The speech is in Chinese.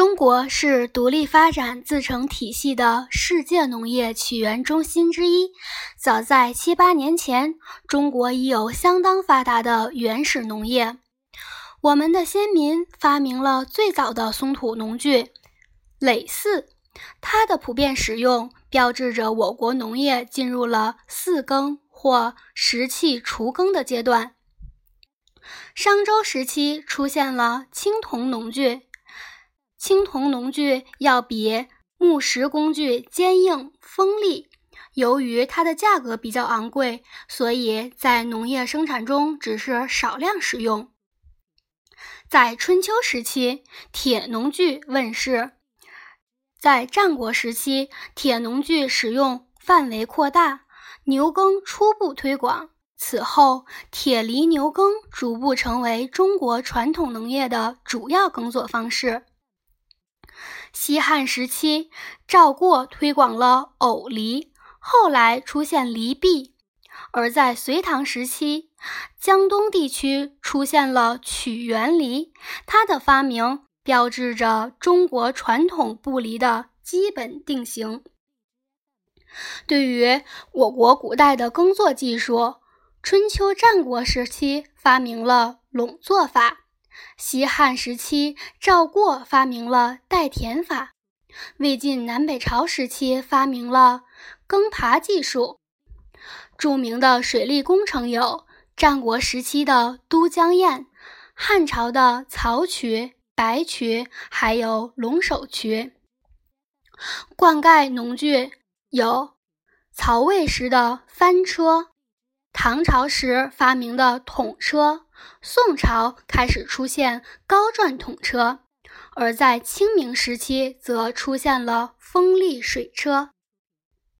中国是独立发展、自成体系的世界农业起源中心之一。早在七八年前，中国已有相当发达的原始农业。我们的先民发明了最早的松土农具——耒耜，它的普遍使用标志着我国农业进入了四耕或石器除耕的阶段。商周时期出现了青铜农具。青铜农具要比木石工具坚硬锋利，由于它的价格比较昂贵，所以在农业生产中只是少量使用。在春秋时期，铁农具问世；在战国时期，铁农具使用范围扩大，牛耕初步推广。此后，铁犁牛耕逐步成为中国传统农业的主要耕作方式。西汉时期，赵过推广了偶犁，后来出现犁壁；而在隋唐时期，江东地区出现了曲园犁，它的发明标志着中国传统步犁的基本定型。对于我国古代的耕作技术，春秋战国时期发明了垄作法。西汉时期，赵过发明了代田法；魏晋南北朝时期发明了耕耙技术。著名的水利工程有战国时期的都江堰、汉朝的曹渠、白渠，还有龙首渠。灌溉农具有曹魏时的翻车。唐朝时发明的桶车，宋朝开始出现高转桶车，而在清明时期则出现了风力水车。